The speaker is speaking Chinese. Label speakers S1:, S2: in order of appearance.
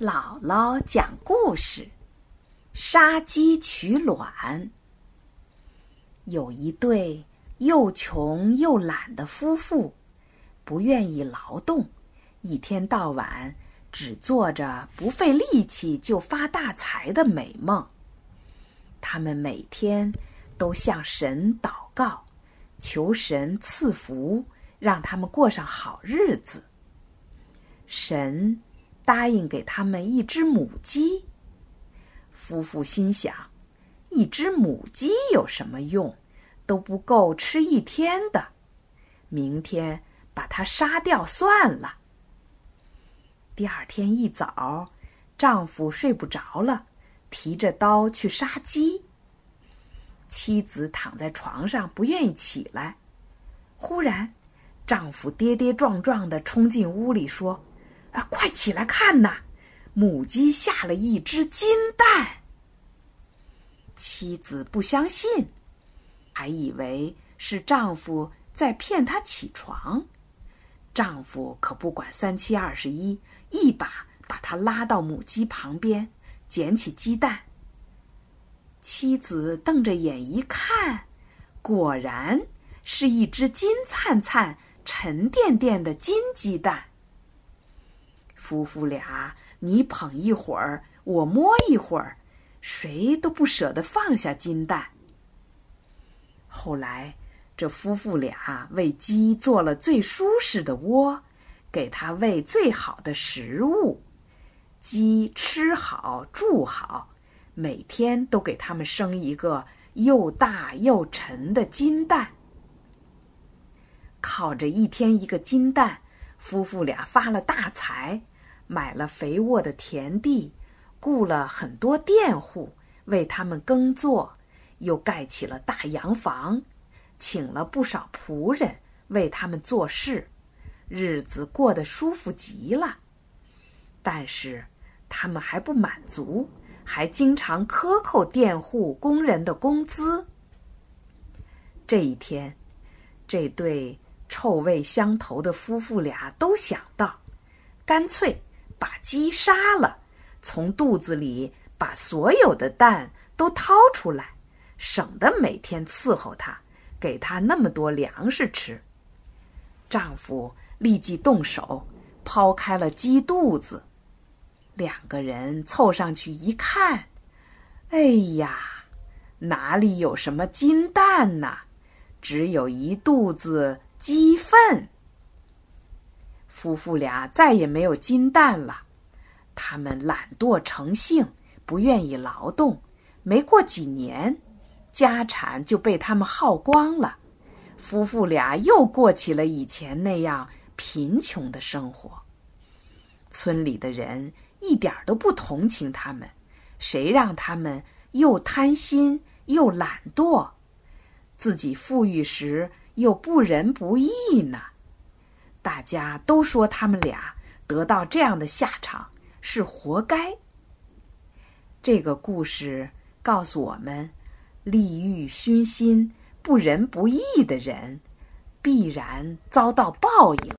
S1: 姥姥讲故事：杀鸡取卵。有一对又穷又懒的夫妇，不愿意劳动，一天到晚只做着不费力气就发大财的美梦。他们每天都向神祷告，求神赐福，让他们过上好日子。神。答应给他们一只母鸡。夫妇心想，一只母鸡有什么用？都不够吃一天的。明天把它杀掉算了。第二天一早，丈夫睡不着了，提着刀去杀鸡。妻子躺在床上不愿意起来。忽然，丈夫跌跌撞撞的冲进屋里说。啊！快起来看呐！母鸡下了一只金蛋。妻子不相信，还以为是丈夫在骗她起床。丈夫可不管三七二十一，一把把她拉到母鸡旁边，捡起鸡蛋。妻子瞪着眼一看，果然是一只金灿灿、沉甸甸的金鸡蛋。夫妇俩，你捧一会儿，我摸一会儿，谁都不舍得放下金蛋。后来，这夫妇俩为鸡做了最舒适的窝，给它喂最好的食物，鸡吃好住好，每天都给它们生一个又大又沉的金蛋。靠着一天一个金蛋，夫妇俩发了大财。买了肥沃的田地，雇了很多佃户为他们耕作，又盖起了大洋房，请了不少仆人为他们做事，日子过得舒服极了。但是他们还不满足，还经常克扣佃户工人的工资。这一天，这对臭味相投的夫妇俩都想到，干脆。把鸡杀了，从肚子里把所有的蛋都掏出来，省得每天伺候它，给它那么多粮食吃。丈夫立即动手，抛开了鸡肚子。两个人凑上去一看，哎呀，哪里有什么金蛋呐？只有一肚子鸡粪。夫妇俩再也没有金蛋了，他们懒惰成性，不愿意劳动。没过几年，家产就被他们耗光了，夫妇俩又过起了以前那样贫穷的生活。村里的人一点都不同情他们，谁让他们又贪心又懒惰，自己富裕时又不仁不义呢？大家都说他们俩得到这样的下场是活该。这个故事告诉我们：利欲熏心、不仁不义的人，必然遭到报应。